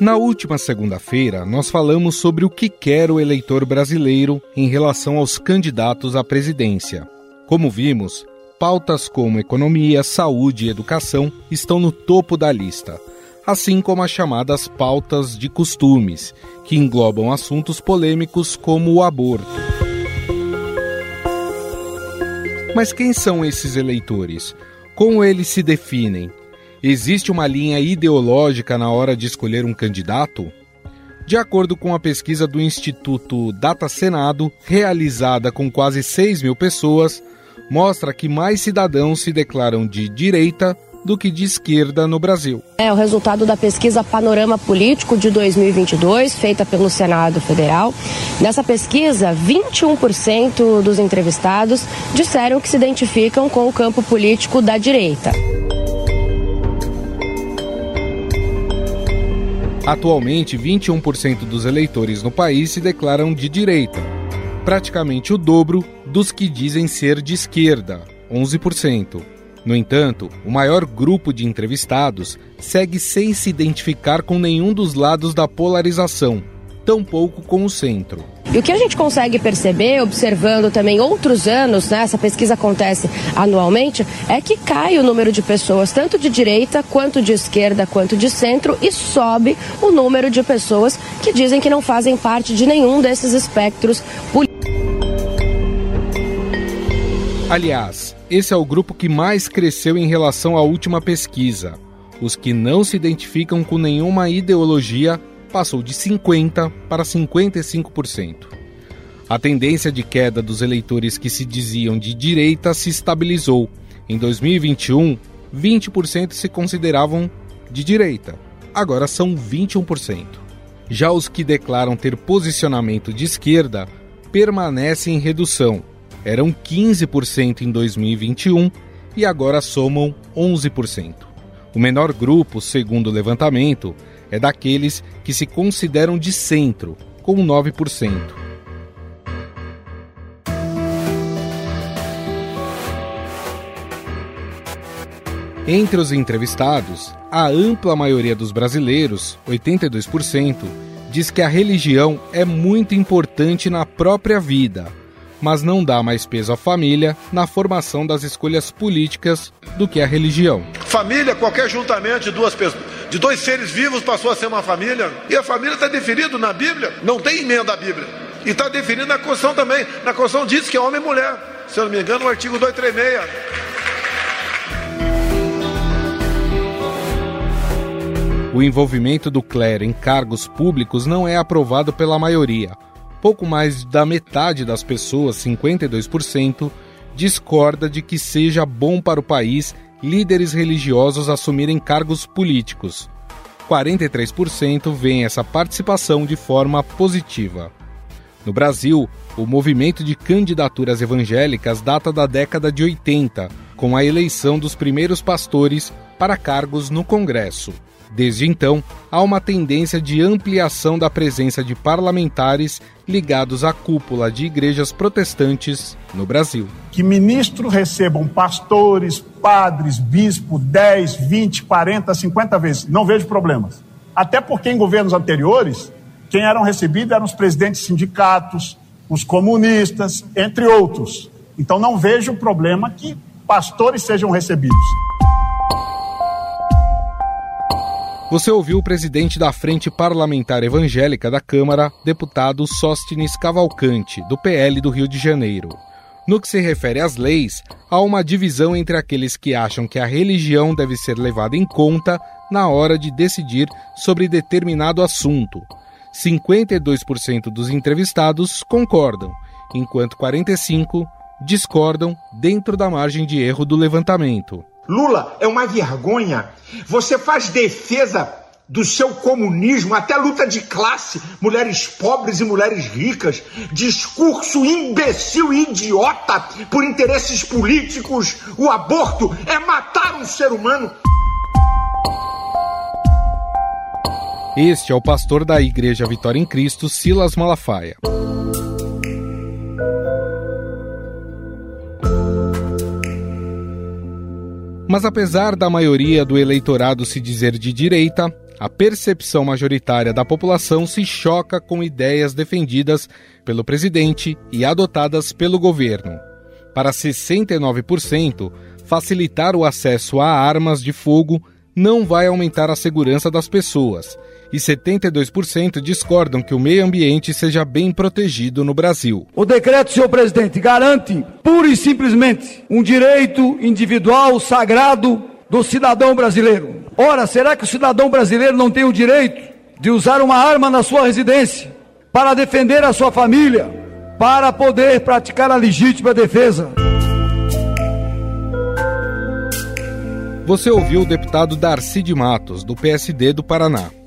Na última segunda-feira, nós falamos sobre o que quer o eleitor brasileiro em relação aos candidatos à presidência. Como vimos, pautas como economia, saúde e educação estão no topo da lista, assim como as chamadas pautas de costumes, que englobam assuntos polêmicos como o aborto. Mas quem são esses eleitores? Como eles se definem? Existe uma linha ideológica na hora de escolher um candidato? De acordo com a pesquisa do Instituto Data Senado, realizada com quase 6 mil pessoas, mostra que mais cidadãos se declaram de direita do que de esquerda no Brasil. É o resultado da pesquisa Panorama Político de 2022, feita pelo Senado Federal. Nessa pesquisa, 21% dos entrevistados disseram que se identificam com o campo político da direita. Atualmente, 21% dos eleitores no país se declaram de direita, praticamente o dobro dos que dizem ser de esquerda, 11%. No entanto, o maior grupo de entrevistados segue sem se identificar com nenhum dos lados da polarização, tampouco com o centro. E o que a gente consegue perceber, observando também outros anos, né, essa pesquisa acontece anualmente, é que cai o número de pessoas, tanto de direita, quanto de esquerda, quanto de centro, e sobe o número de pessoas que dizem que não fazem parte de nenhum desses espectros políticos. Aliás, esse é o grupo que mais cresceu em relação à última pesquisa. Os que não se identificam com nenhuma ideologia passou de 50% para 55%. A tendência de queda dos eleitores que se diziam de direita se estabilizou. Em 2021, 20% se consideravam de direita, agora são 21%. Já os que declaram ter posicionamento de esquerda permanecem em redução. Eram 15% em 2021 e agora somam 11%. O menor grupo, segundo o levantamento, é daqueles que se consideram de centro, com 9%. Entre os entrevistados, a ampla maioria dos brasileiros, 82%, diz que a religião é muito importante na própria vida, mas não dá mais peso à família na formação das escolhas políticas do que a religião. Família, qualquer juntamento de duas pessoas de dois seres vivos passou a ser uma família. E a família está definida na Bíblia, não tem emenda à Bíblia. E está definido na Constituição também. Na Constituição diz que é homem e mulher. Se eu não me engano, o artigo 236. O envolvimento do clero em cargos públicos não é aprovado pela maioria. Pouco mais da metade das pessoas, 52%, discorda de que seja bom para o país líderes religiosos assumirem cargos políticos. 43% veem essa participação de forma positiva. No Brasil, o movimento de candidaturas evangélicas data da década de 80, com a eleição dos primeiros pastores para cargos no Congresso. Desde então, há uma tendência de ampliação da presença de parlamentares ligados à cúpula de igrejas protestantes no Brasil. Que ministros recebam pastores, padres, bispo 10, 20, 40, 50 vezes. Não vejo problemas. Até porque em governos anteriores, quem eram recebidos eram os presidentes de sindicatos, os comunistas, entre outros. Então não vejo problema que pastores sejam recebidos. Você ouviu o presidente da Frente Parlamentar Evangélica da Câmara, deputado Sóstenes Cavalcante, do PL do Rio de Janeiro. No que se refere às leis, há uma divisão entre aqueles que acham que a religião deve ser levada em conta na hora de decidir sobre determinado assunto. 52% dos entrevistados concordam, enquanto 45% discordam dentro da margem de erro do levantamento. Lula é uma vergonha. Você faz defesa do seu comunismo, até luta de classe, mulheres pobres e mulheres ricas, discurso imbecil e idiota por interesses políticos. O aborto é matar um ser humano. Este é o pastor da Igreja Vitória em Cristo, Silas Malafaia. Mas apesar da maioria do eleitorado se dizer de direita, a percepção majoritária da população se choca com ideias defendidas pelo presidente e adotadas pelo governo. Para 69%, facilitar o acesso a armas de fogo não vai aumentar a segurança das pessoas, e 72% discordam que o meio ambiente seja bem protegido no Brasil. O decreto, senhor presidente, garante pura e simplesmente um direito individual sagrado do cidadão brasileiro. Ora, será que o cidadão brasileiro não tem o direito de usar uma arma na sua residência para defender a sua família, para poder praticar a legítima defesa? Você ouviu o deputado Darcy de Matos, do PSD do Paraná.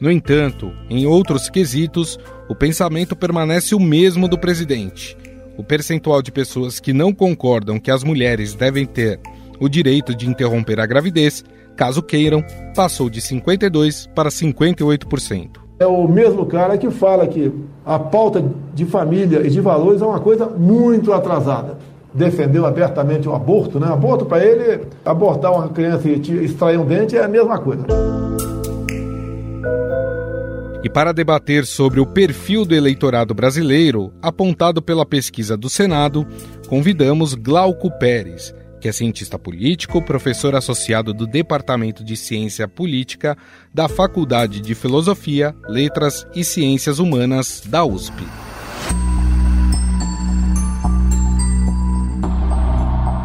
No entanto, em outros quesitos, o pensamento permanece o mesmo do presidente. O percentual de pessoas que não concordam que as mulheres devem ter o direito de interromper a gravidez, caso queiram, passou de 52% para 58%. É o mesmo cara que fala que a pauta de família e de valores é uma coisa muito atrasada defendeu abertamente o aborto, né? Aborto para ele, abortar uma criança e extrair um dente é a mesma coisa. E para debater sobre o perfil do eleitorado brasileiro, apontado pela pesquisa do Senado, convidamos Glauco Pérez, que é cientista político, professor associado do Departamento de Ciência Política da Faculdade de Filosofia, Letras e Ciências Humanas da USP.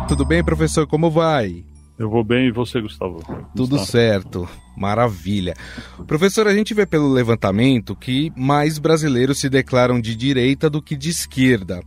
Tudo bem, professor? Como vai? Eu vou bem e você, Gustavo? Tudo certo. Maravilha. Professor, a gente vê pelo levantamento que mais brasileiros se declaram de direita do que de esquerda.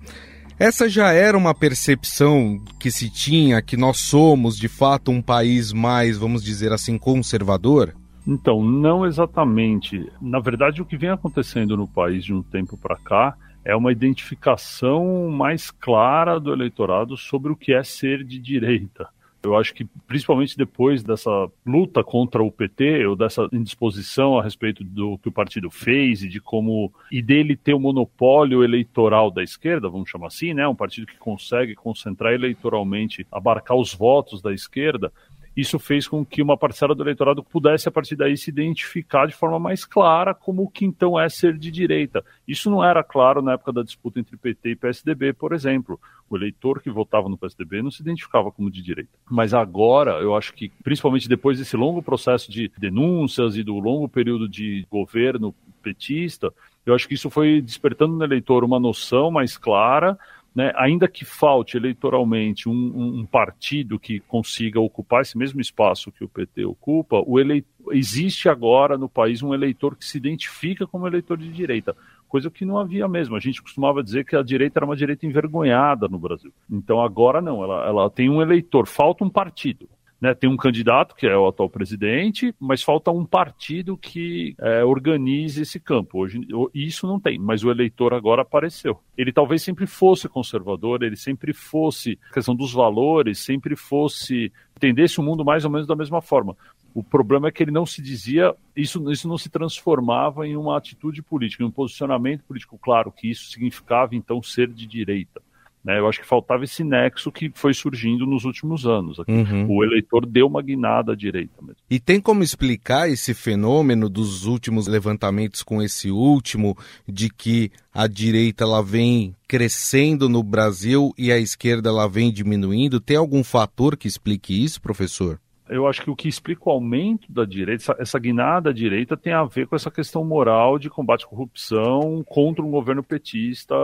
Essa já era uma percepção que se tinha que nós somos de fato um país mais, vamos dizer assim, conservador? Então, não exatamente. Na verdade, o que vem acontecendo no país de um tempo para cá é uma identificação mais clara do eleitorado sobre o que é ser de direita. Eu acho que, principalmente depois dessa luta contra o PT, ou dessa indisposição a respeito do que o partido fez e de como. e dele ter o monopólio eleitoral da esquerda, vamos chamar assim, né? Um partido que consegue concentrar eleitoralmente, abarcar os votos da esquerda, isso fez com que uma parcela do eleitorado pudesse, a partir daí, se identificar de forma mais clara como o que então é ser de direita. Isso não era claro na época da disputa entre PT e PSDB, por exemplo. O eleitor que votava no PSDB não se identificava como de direita. Mas agora, eu acho que, principalmente depois desse longo processo de denúncias e do longo período de governo petista, eu acho que isso foi despertando no eleitor uma noção mais clara né, ainda que falte eleitoralmente um, um, partido que consiga ocupar esse mesmo espaço que o PT ocupa, o eleitor, existe agora no país um eleitor que se identifica como eleitor de direita, coisa que não havia mesmo. A gente costumava dizer que a direita era uma direita envergonhada no Brasil. Então agora não, ela, ela tem um eleitor, falta um partido. Né, tem um candidato, que é o atual presidente, mas falta um partido que é, organize esse campo. Hoje, isso não tem, mas o eleitor agora apareceu. Ele talvez sempre fosse conservador, ele sempre fosse, questão dos valores, sempre fosse, entendesse o mundo mais ou menos da mesma forma. O problema é que ele não se dizia, isso, isso não se transformava em uma atitude política, em um posicionamento político claro, que isso significava então ser de direita. Né? Eu acho que faltava esse nexo que foi surgindo nos últimos anos. Uhum. O eleitor deu uma guinada à direita mesmo. E tem como explicar esse fenômeno dos últimos levantamentos com esse último, de que a direita ela vem crescendo no Brasil e a esquerda ela vem diminuindo? Tem algum fator que explique isso, professor? Eu acho que o que explica o aumento da direita, essa, essa guinada à direita, tem a ver com essa questão moral de combate à corrupção contra um governo petista,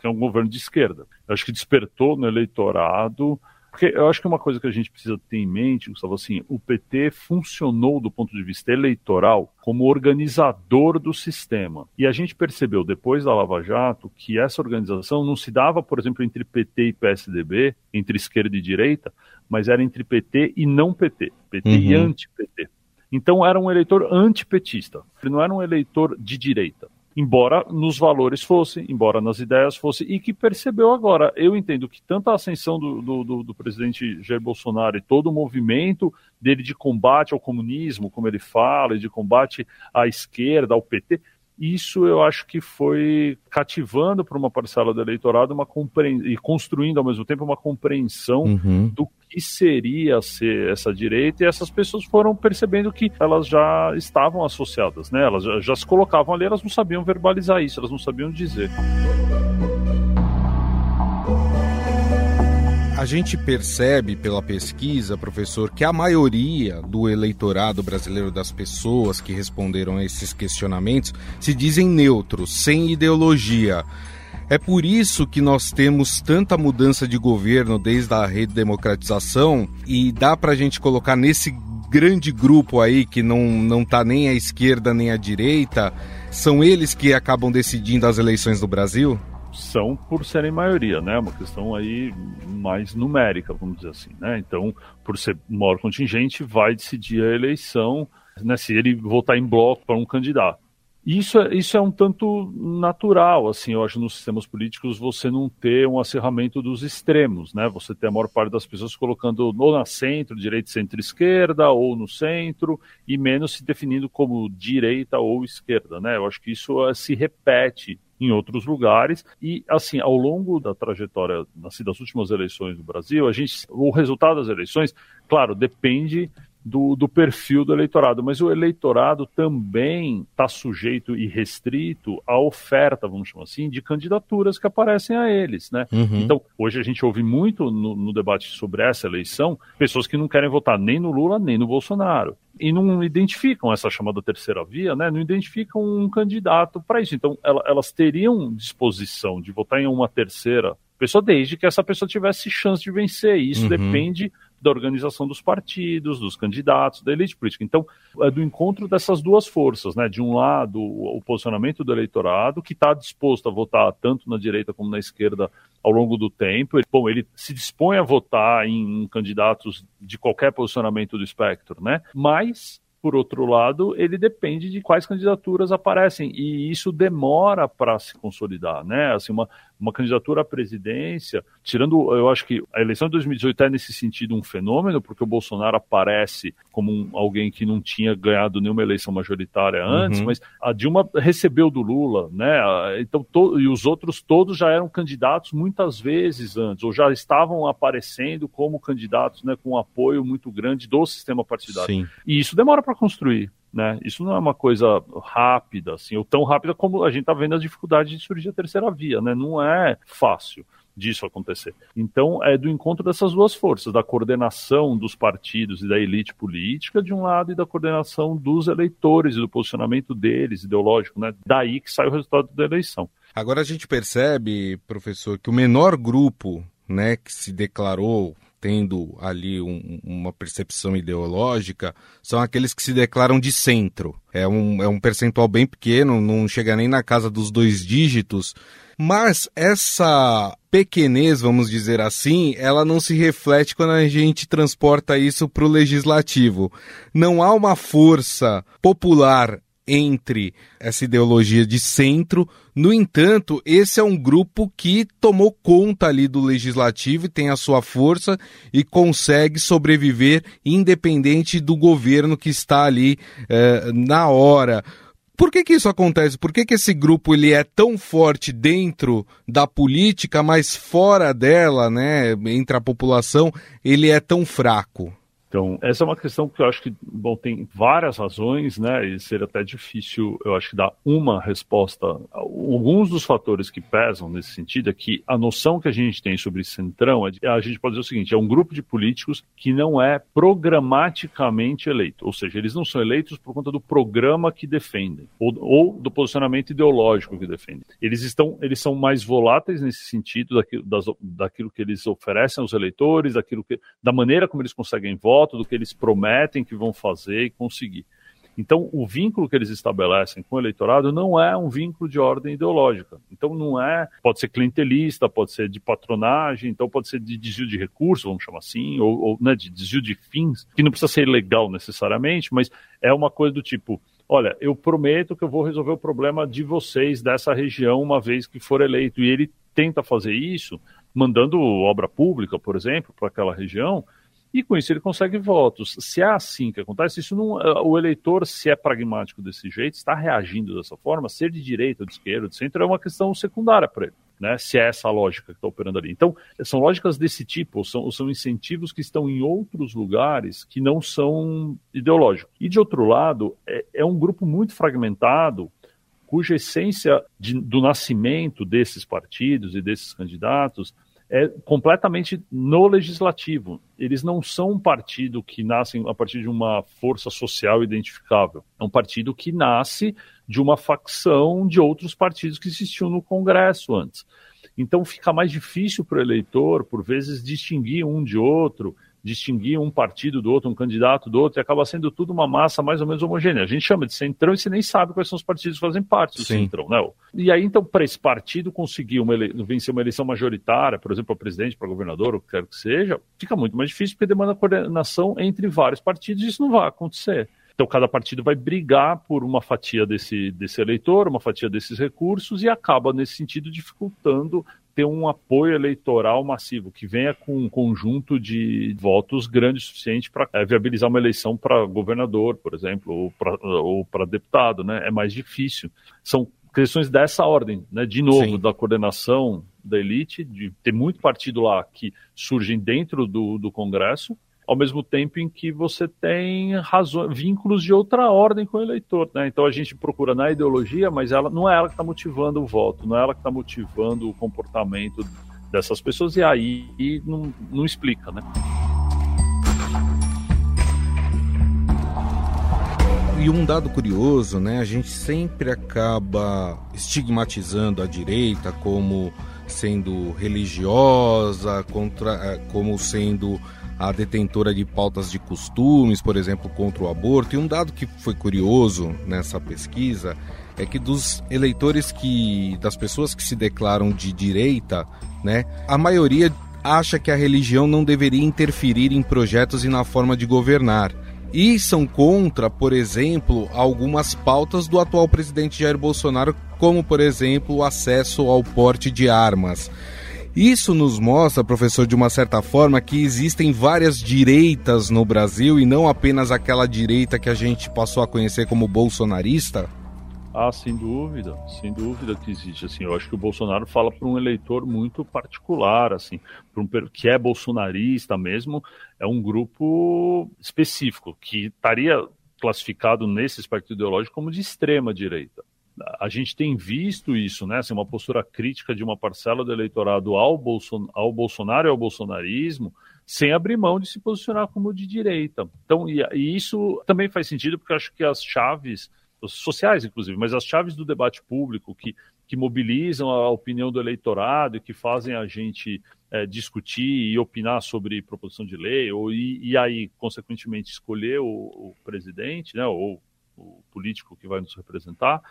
que é um governo de esquerda. Eu acho que despertou no eleitorado. Porque eu acho que uma coisa que a gente precisa ter em mente, Gustavo, assim, o PT funcionou do ponto de vista eleitoral como organizador do sistema. E a gente percebeu depois da Lava Jato que essa organização não se dava, por exemplo, entre PT e PSDB, entre esquerda e direita, mas era entre PT e não PT, PT uhum. e anti-PT. Então era um eleitor antipetista, ele não era um eleitor de direita. Embora nos valores fosse, embora nas ideias fosse, e que percebeu agora. Eu entendo que tanto a ascensão do, do, do presidente Jair Bolsonaro e todo o movimento dele de combate ao comunismo, como ele fala, e de combate à esquerda, ao PT, isso eu acho que foi cativando para uma parcela do eleitorado uma e construindo ao mesmo tempo uma compreensão uhum. do que seria ser essa direita, e essas pessoas foram percebendo que elas já estavam associadas, né? Elas já, já se colocavam ali, elas não sabiam verbalizar isso, elas não sabiam dizer. A gente percebe pela pesquisa, professor, que a maioria do eleitorado brasileiro, das pessoas que responderam a esses questionamentos, se dizem neutros, sem ideologia. É por isso que nós temos tanta mudança de governo desde a redemocratização e dá para a gente colocar nesse grande grupo aí que não, não tá nem à esquerda nem à direita, são eles que acabam decidindo as eleições do Brasil? são por serem maioria, né? Uma questão aí mais numérica, vamos dizer assim, né? Então, por ser maior contingente, vai decidir a eleição, né? Se ele votar em bloco para um candidato. Isso é, isso é um tanto natural, assim, eu acho, nos sistemas políticos você não ter um acerramento dos extremos, né? Você ter a maior parte das pessoas colocando ou na centro, direita, centro-esquerda, ou no centro, e menos se definindo como direita ou esquerda, né? Eu acho que isso uh, se repete em outros lugares. E, assim, ao longo da trajetória assim, das últimas eleições do Brasil, a gente, o resultado das eleições, claro, depende do, do, perfil do eleitorado, mas o eleitorado também está sujeito e restrito à oferta, vamos chamar assim, de candidaturas que aparecem a eles, né? Uhum. Então, hoje a gente ouve muito no, no, debate sobre essa eleição pessoas que não querem votar nem no Lula nem no Bolsonaro e não identificam essa chamada terceira via, né? Não identificam um candidato para isso. Então, elas teriam disposição de votar em uma terceira pessoa desde que essa pessoa tivesse chance de vencer. E isso uhum. depende da organização dos partidos, dos candidatos, da elite política. Então, é do encontro dessas duas forças, né? De um lado, o posicionamento do eleitorado, que está disposto a votar tanto na direita como na esquerda ao longo do tempo. Ele, bom, ele se dispõe a votar em candidatos de qualquer posicionamento do espectro, né? Mas por outro lado, ele depende de quais candidaturas aparecem e isso demora para se consolidar, né? Assim, uma, uma candidatura à presidência, tirando, eu acho que a eleição de 2018 é nesse sentido um fenômeno, porque o Bolsonaro aparece como um, alguém que não tinha ganhado nenhuma eleição majoritária antes, uhum. mas a Dilma recebeu do Lula, né? Então, to, e os outros todos já eram candidatos muitas vezes antes, ou já estavam aparecendo como candidatos, né, com um apoio muito grande do sistema partidário. Sim. E isso demora para construir. Né? Isso não é uma coisa rápida, assim, ou tão rápida como a gente está vendo as dificuldades de surgir a terceira via, né? Não é fácil disso acontecer. Então, é do encontro dessas duas forças, da coordenação dos partidos e da elite política, de um lado, e da coordenação dos eleitores e do posicionamento deles, ideológico, né? Daí que sai o resultado da eleição. Agora a gente percebe, professor, que o menor grupo né, que se declarou tendo ali um, uma percepção ideológica são aqueles que se declaram de centro. É um, é um percentual bem pequeno, não chega nem na casa dos dois dígitos. Mas essa pequenez, vamos dizer assim, ela não se reflete quando a gente transporta isso para o legislativo. Não há uma força popular entre essa ideologia de centro. No entanto, esse é um grupo que tomou conta ali do legislativo e tem a sua força e consegue sobreviver independente do governo que está ali eh, na hora. Por que, que isso acontece? Por que, que esse grupo ele é tão forte dentro da política, mas fora dela, né, entre a população, ele é tão fraco? Então, essa é uma questão que eu acho que, bom, tem várias razões, né, e seria até difícil, eu acho dar uma resposta. Alguns dos fatores que pesam nesse sentido é que a noção que a gente tem sobre Centrão, é a gente pode dizer o seguinte, é um grupo de políticos que não é programaticamente eleito, ou seja, eles não são eleitos por conta do programa que defendem, ou, ou do posicionamento ideológico que defendem. Eles estão, eles são mais voláteis nesse sentido, daquilo, das, daquilo que eles oferecem aos eleitores, daquilo que, da maneira como eles conseguem voto, foto do que eles prometem que vão fazer e conseguir. Então, o vínculo que eles estabelecem com o eleitorado não é um vínculo de ordem ideológica. Então, não é. Pode ser clientelista, pode ser de patronagem, então pode ser de desvio de recursos, vamos chamar assim, ou, ou né, de desvio de fins, que não precisa ser legal necessariamente, mas é uma coisa do tipo: olha, eu prometo que eu vou resolver o problema de vocês dessa região uma vez que for eleito. E ele tenta fazer isso mandando obra pública, por exemplo, para aquela região e com isso ele consegue votos. Se é assim que acontece, isso não, eh, o eleitor, se é pragmático desse jeito, está reagindo dessa forma, ser de direita de esquerda, de centro, é uma questão secundária para ele. Né, se é essa lógica que está operando ali. Então, são lógicas desse tipo, são, são incentivos que estão em outros lugares que não são ideológicos. E, de outro lado, é, é um grupo muito fragmentado, cuja essência de, do nascimento desses partidos e desses candidatos é completamente no legislativo. Eles não são um partido que nasce a partir de uma força social identificável. É um partido que nasce de uma facção de outros partidos que existiam no Congresso antes. Então fica mais difícil para o eleitor, por vezes, distinguir um de outro distinguir um partido do outro, um candidato do outro, e acaba sendo tudo uma massa mais ou menos homogênea. A gente chama de centrão e você nem sabe quais são os partidos que fazem parte do Sim. centrão, né? E aí, então, para esse partido conseguir uma ele... vencer uma eleição majoritária, por exemplo, para presidente, para governador, o que quer que seja, fica muito mais difícil porque demanda coordenação entre vários partidos e isso não vai acontecer. Então, cada partido vai brigar por uma fatia desse, desse eleitor, uma fatia desses recursos, e acaba, nesse sentido, dificultando ter um apoio eleitoral massivo, que venha com um conjunto de votos grande o suficiente para é, viabilizar uma eleição para governador, por exemplo, ou para deputado, né? É mais difícil. São questões dessa ordem, né? De novo, Sim. da coordenação da elite, de ter muito partido lá que surgem dentro do, do Congresso, ao mesmo tempo em que você tem vínculos de outra ordem com o eleitor. Né? Então a gente procura na ideologia, mas ela não é ela que está motivando o voto, não é ela que está motivando o comportamento dessas pessoas, e aí e não, não explica, né? E um dado curioso, né? A gente sempre acaba estigmatizando a direita como sendo religiosa, contra, eh, como sendo a detentora de pautas de costumes, por exemplo, contra o aborto. E um dado que foi curioso nessa pesquisa é que dos eleitores que das pessoas que se declaram de direita, né, a maioria acha que a religião não deveria interferir em projetos e na forma de governar. E são contra, por exemplo, algumas pautas do atual presidente Jair Bolsonaro, como, por exemplo, o acesso ao porte de armas. Isso nos mostra, professor, de uma certa forma, que existem várias direitas no Brasil e não apenas aquela direita que a gente passou a conhecer como bolsonarista? Ah, sem dúvida, sem dúvida que existe. Assim, eu acho que o Bolsonaro fala para um eleitor muito particular, assim, para um que é bolsonarista mesmo, é um grupo específico que estaria classificado nesse espectro ideológico como de extrema direita a gente tem visto isso, né? Assim, uma postura crítica de uma parcela do eleitorado ao, Bolson, ao Bolsonaro e ao bolsonarismo, sem abrir mão de se posicionar como de direita. Então, e, e isso também faz sentido, porque acho que as chaves, sociais inclusive, mas as chaves do debate público que, que mobilizam a opinião do eleitorado e que fazem a gente é, discutir e opinar sobre proposição de lei, ou, e, e aí, consequentemente, escolher o, o presidente, né, ou o político que vai nos representar,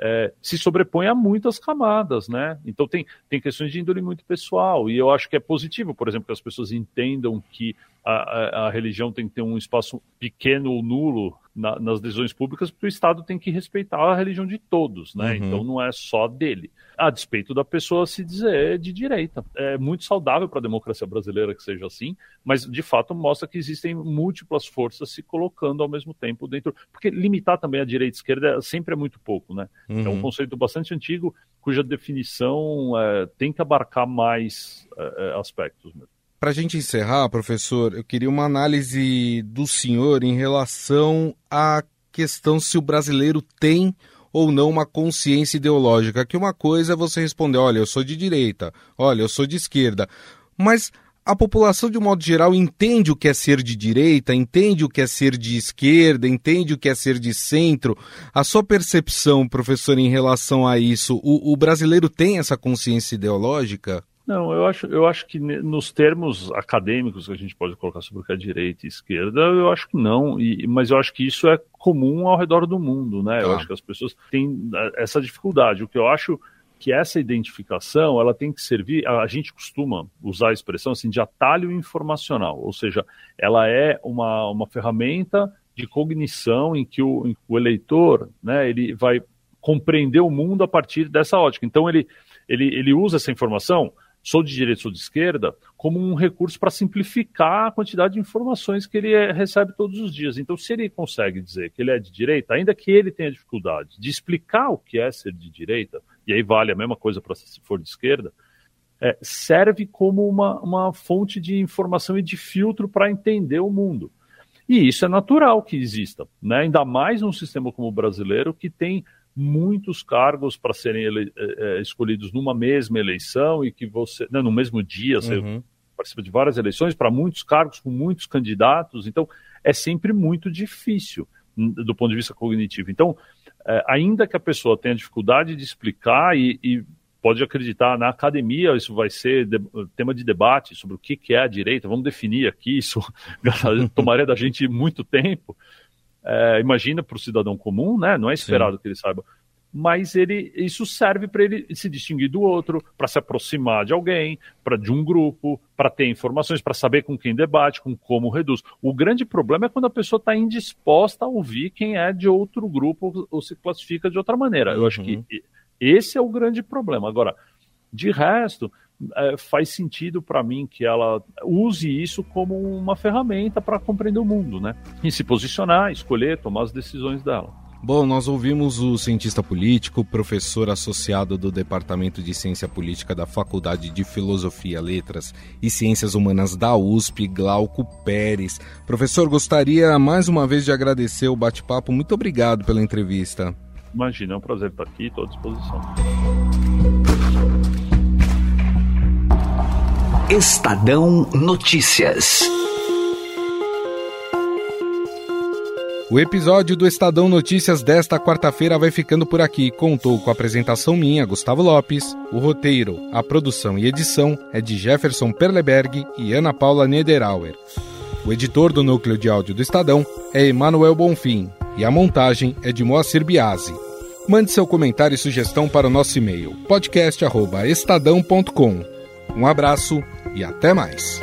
é, se sobrepõe a muitas camadas, né? Então tem, tem questões de índole muito pessoal, e eu acho que é positivo, por exemplo, que as pessoas entendam que a, a, a religião tem que ter um espaço pequeno ou nulo na, nas decisões públicas, porque o Estado tem que respeitar a religião de todos, né? Uhum. Então não é só dele. A despeito da pessoa se dizer de direita. É muito saudável para a democracia brasileira que seja assim, mas de fato mostra que existem múltiplas forças se colocando ao mesmo tempo dentro. Porque limitar também a direita e a esquerda sempre é muito pouco, né? Uhum. É um uhum. conceito bastante antigo, cuja definição é, tem que abarcar mais é, é aspectos mesmo. Para a gente encerrar, professor, eu queria uma análise do senhor em relação à questão se o brasileiro tem ou não uma consciência ideológica. Que uma coisa é você responder: olha, eu sou de direita, olha, eu sou de esquerda. Mas a população, de um modo geral, entende o que é ser de direita, entende o que é ser de esquerda, entende o que é ser de centro. A sua percepção, professor, em relação a isso, o, o brasileiro tem essa consciência ideológica? Não, eu acho, eu acho que nos termos acadêmicos que a gente pode colocar sobre o que é direita e esquerda, eu acho que não, e, mas eu acho que isso é comum ao redor do mundo, né? Eu ah. acho que as pessoas têm é, essa dificuldade. O que eu acho que essa identificação ela tem que servir, a gente costuma usar a expressão assim, de atalho informacional, ou seja, ela é uma, uma ferramenta de cognição em que o, o eleitor né, ele vai compreender o mundo a partir dessa ótica. Então ele, ele, ele usa essa informação sou de direita, sou de esquerda, como um recurso para simplificar a quantidade de informações que ele é, recebe todos os dias. Então, se ele consegue dizer que ele é de direita, ainda que ele tenha dificuldade de explicar o que é ser de direita, e aí vale a mesma coisa para se for de esquerda, é, serve como uma, uma fonte de informação e de filtro para entender o mundo. E isso é natural que exista, né? ainda mais num sistema como o brasileiro, que tem muitos cargos para serem ele, é, é, escolhidos numa mesma eleição e que você, né, no mesmo dia, uhum. você participa de várias eleições para muitos cargos com muitos candidatos, então é sempre muito difícil do ponto de vista cognitivo. Então, é, ainda que a pessoa tenha dificuldade de explicar e, e pode acreditar na academia, isso vai ser de, tema de debate sobre o que, que é a direita, vamos definir aqui, isso tomaria da gente muito tempo. É, imagina para o cidadão comum, né? Não é esperado Sim. que ele saiba. Mas ele, isso serve para ele se distinguir do outro, para se aproximar de alguém, para de um grupo, para ter informações, para saber com quem debate, com como reduz. O grande problema é quando a pessoa está indisposta a ouvir quem é de outro grupo ou se classifica de outra maneira. Eu acho que uhum. esse é o grande problema. Agora, de resto, é, faz sentido para mim que ela use isso como uma ferramenta para compreender o mundo, né? E se posicionar, escolher, tomar as decisões dela. Bom, nós ouvimos o cientista político, professor associado do Departamento de Ciência Política da Faculdade de Filosofia, Letras e Ciências Humanas da USP, Glauco Pérez. Professor, gostaria mais uma vez de agradecer o bate-papo. Muito obrigado pela entrevista. Imagina, é um prazer estar aqui, estou à disposição. Estadão Notícias. O episódio do Estadão Notícias desta quarta-feira vai ficando por aqui. Contou com a apresentação minha, Gustavo Lopes. O roteiro, a produção e edição é de Jefferson Perleberg e Ana Paula Niederauer. O editor do núcleo de áudio do Estadão é Emanuel Bonfim e a montagem é de Moacir Biasi. Mande seu comentário e sugestão para o nosso e-mail podcast@estadão.com. Um abraço e até mais.